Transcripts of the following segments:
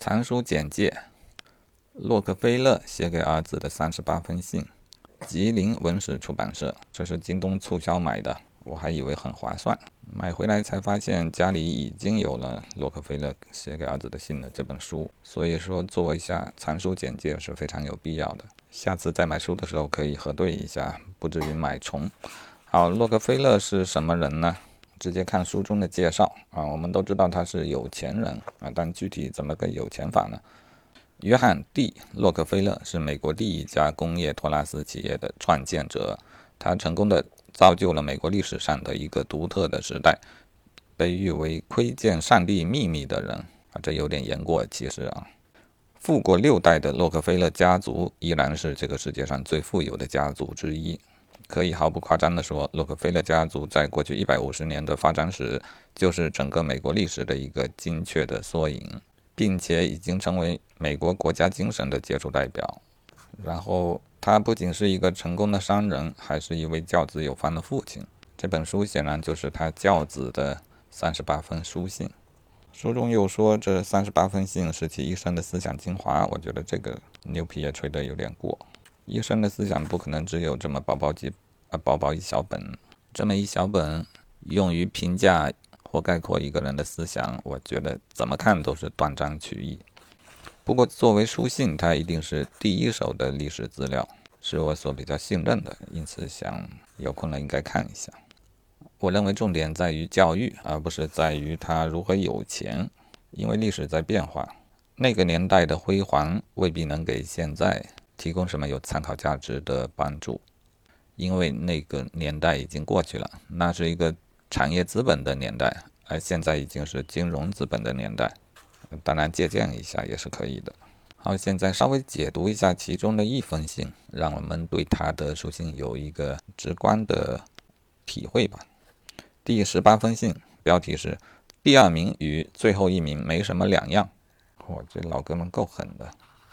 藏书简介：洛克菲勒写给儿子的三十八封信，吉林文史出版社。这是京东促销买的，我还以为很划算，买回来才发现家里已经有了洛克菲勒写给儿子的信的这本书。所以说，做一下藏书简介是非常有必要的。下次再买书的时候可以核对一下，不至于买重。好，洛克菲勒是什么人呢？直接看书中的介绍啊，我们都知道他是有钱人啊，但具体怎么个有钱法呢？约翰 ·D· 洛克菲勒是美国第一家工业托拉斯企业的创建者，他成功的造就了美国历史上的一个独特的时代，被誉为窥见上帝秘密的人啊，这有点言过其实啊。富过六代的洛克菲勒家族依然是这个世界上最富有的家族之一。可以毫不夸张地说，洛克菲勒家族在过去一百五十年的发展史，就是整个美国历史的一个精确的缩影，并且已经成为美国国家精神的杰出代表。然后，他不仅是一个成功的商人，还是一位教子有方的父亲。这本书显然就是他教子的三十八封书信。书中又说，这三十八封信是其一生的思想精华。我觉得这个牛皮也吹得有点过。一生的思想不可能只有这么薄薄几啊薄薄一小本，这么一小本用于评价或概括一个人的思想，我觉得怎么看都是断章取义。不过作为书信，它一定是第一手的历史资料，是我所比较信任的，因此想有空了应该看一下。我认为重点在于教育，而不是在于他如何有钱，因为历史在变化，那个年代的辉煌未必能给现在。提供什么有参考价值的帮助？因为那个年代已经过去了，那是一个产业资本的年代，而现在已经是金融资本的年代。当然，借鉴一下也是可以的。好，现在稍微解读一下其中的一封信，让我们对他的书信有一个直观的体会吧。第十八封信，标题是“第二名与最后一名没什么两样”。我，这老哥们够狠的。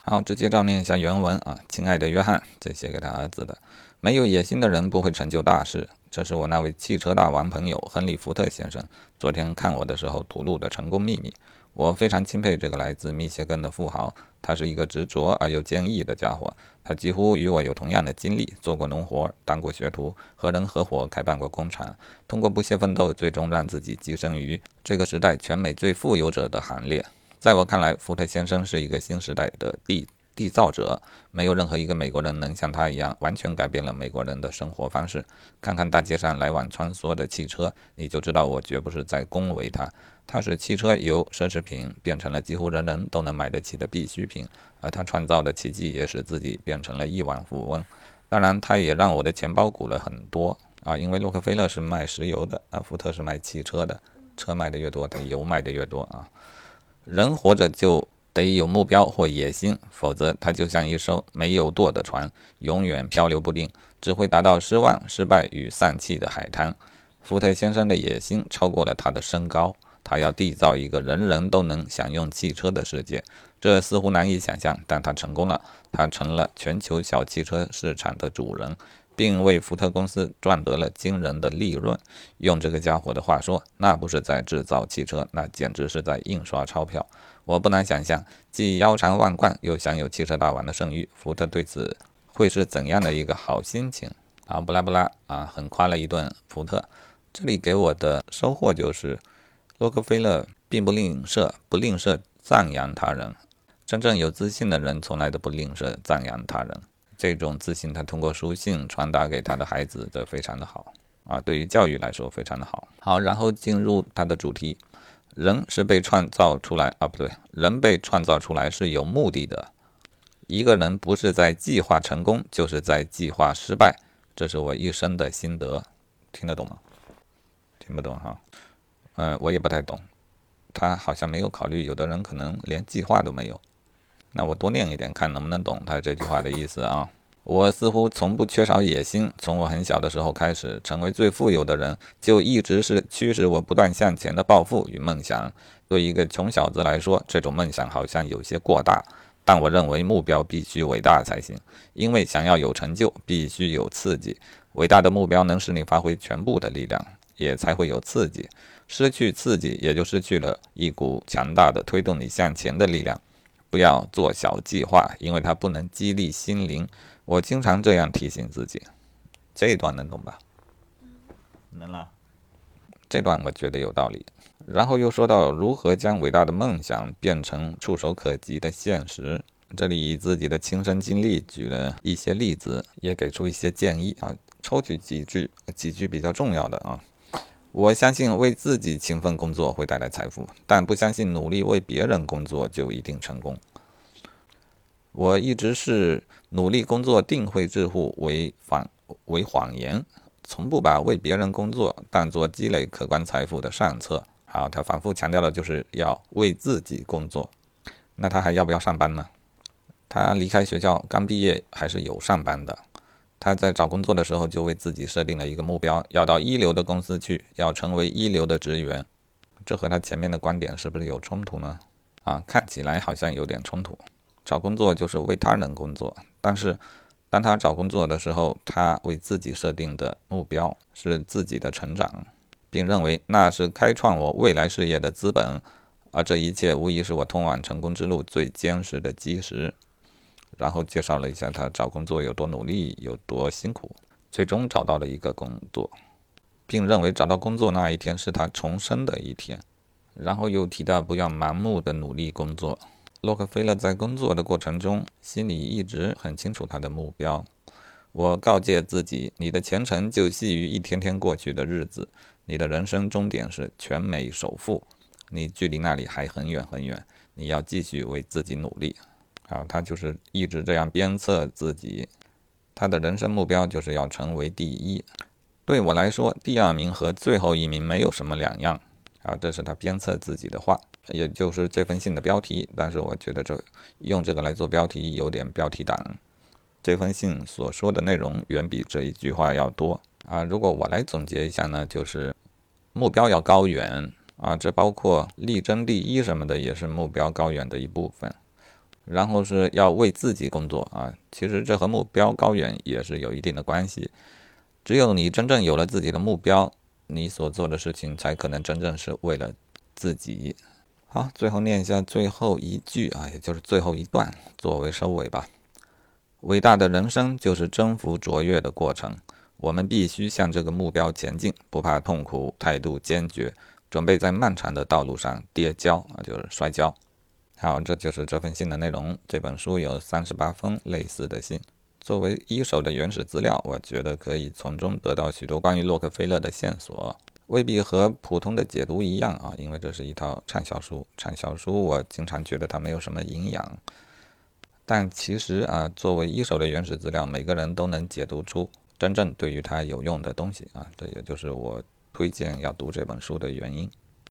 好，直接照念一下原文啊，亲爱的约翰，这写给他儿子的。没有野心的人不会成就大事，这是我那位汽车大王朋友亨利·福特先生昨天看我的时候吐露的成功秘密。我非常钦佩这个来自密歇根的富豪，他是一个执着而又坚毅的家伙。他几乎与我有同样的经历，做过农活，当过学徒，和人合伙开办过工厂，通过不懈奋斗，最终让自己跻身于这个时代全美最富有者的行列。在我看来，福特先生是一个新时代的缔缔造者。没有任何一个美国人能像他一样完全改变了美国人的生活方式。看看大街上来往穿梭的汽车，你就知道我绝不是在恭维他。他使汽车由奢侈品变成了几乎人人都能买得起的必需品，而他创造的奇迹也使自己变成了亿万富翁。当然，他也让我的钱包鼓了很多啊，因为洛克菲勒是卖石油的，啊福特是卖汽车的。车卖的越多，他油卖的越多啊。人活着就得有目标或野心，否则他就像一艘没有舵的船，永远漂流不定，只会达到失望、失败与丧气的海滩。福特先生的野心超过了他的身高，他要缔造一个人人都能享用汽车的世界。这似乎难以想象，但他成功了，他成了全球小汽车市场的主人。并为福特公司赚得了惊人的利润。用这个家伙的话说，那不是在制造汽车，那简直是在印刷钞票。我不难想象，既腰缠万贯又享有汽车大王的盛誉，福特对此会是怎样的一个好心情啊！不拉不拉啊，很夸了一顿福特。这里给我的收获就是，洛克菲勒并不吝啬，不吝啬赞扬他人。真正有自信的人，从来都不吝啬赞扬他人。这种自信，他通过书信传达给他的孩子，这非常的好啊！对于教育来说，非常的好。好，然后进入他的主题：人是被创造出来啊，不对，人被创造出来是有目的的。一个人不是在计划成功，就是在计划失败。这是我一生的心得，听得懂吗？听不懂哈？嗯，我也不太懂。他好像没有考虑，有的人可能连计划都没有。那我多念一点，看能不能懂他这句话的意思啊！我似乎从不缺少野心，从我很小的时候开始，成为最富有的人，就一直是驱使我不断向前的抱负与梦想。对一个穷小子来说，这种梦想好像有些过大，但我认为目标必须伟大才行，因为想要有成就，必须有刺激。伟大的目标能使你发挥全部的力量，也才会有刺激。失去刺激，也就失去了一股强大的推动你向前的力量。不要做小计划，因为它不能激励心灵。我经常这样提醒自己。这一段能懂吧？能了。这段我觉得有道理。然后又说到如何将伟大的梦想变成触手可及的现实。这里以自己的亲身经历举了一些例子，也给出一些建议啊。抽取几句，几句比较重要的啊。我相信为自己勤奋工作会带来财富，但不相信努力为别人工作就一定成功。我一直是努力工作定会致富为谎为谎言，从不把为别人工作当做积累可观财富的上策。好，他反复强调的就是要为自己工作。那他还要不要上班呢？他离开学校刚毕业还是有上班的。他在找工作的时候就为自己设定了一个目标，要到一流的公司去，要成为一流的职员。这和他前面的观点是不是有冲突呢？啊，看起来好像有点冲突。找工作就是为他人工作，但是当他找工作的时候，他为自己设定的目标是自己的成长，并认为那是开创我未来事业的资本，而这一切无疑是我通往成功之路最坚实的基石。然后介绍了一下他找工作有多努力，有多辛苦，最终找到了一个工作，并认为找到工作那一天是他重生的一天。然后又提到不要盲目的努力工作。洛克菲勒在工作的过程中，心里一直很清楚他的目标。我告诫自己，你的前程就系于一天天过去的日子，你的人生终点是全美首富，你距离那里还很远很远，你要继续为自己努力。啊，他就是一直这样鞭策自己，他的人生目标就是要成为第一。对我来说，第二名和最后一名没有什么两样。啊，这是他鞭策自己的话，也就是这封信的标题。但是我觉得这用这个来做标题有点标题党。这封信所说的内容远比这一句话要多。啊，如果我来总结一下呢，就是目标要高远。啊，这包括力争第一什么的，也是目标高远的一部分。然后是要为自己工作啊，其实这和目标高远也是有一定的关系。只有你真正有了自己的目标，你所做的事情才可能真正是为了自己。好，最后念一下最后一句啊，也就是最后一段作为收尾吧。伟大的人生就是征服卓越的过程，我们必须向这个目标前进，不怕痛苦，态度坚决，准备在漫长的道路上跌跤啊，就是摔跤。好，这就是这封信的内容。这本书有三十八封类似的信，作为一手的原始资料，我觉得可以从中得到许多关于洛克菲勒的线索。未必和普通的解读一样啊，因为这是一套畅销书。畅销书我经常觉得它没有什么营养，但其实啊，作为一手的原始资料，每个人都能解读出真正对于他有用的东西啊。这也就是我推荐要读这本书的原因。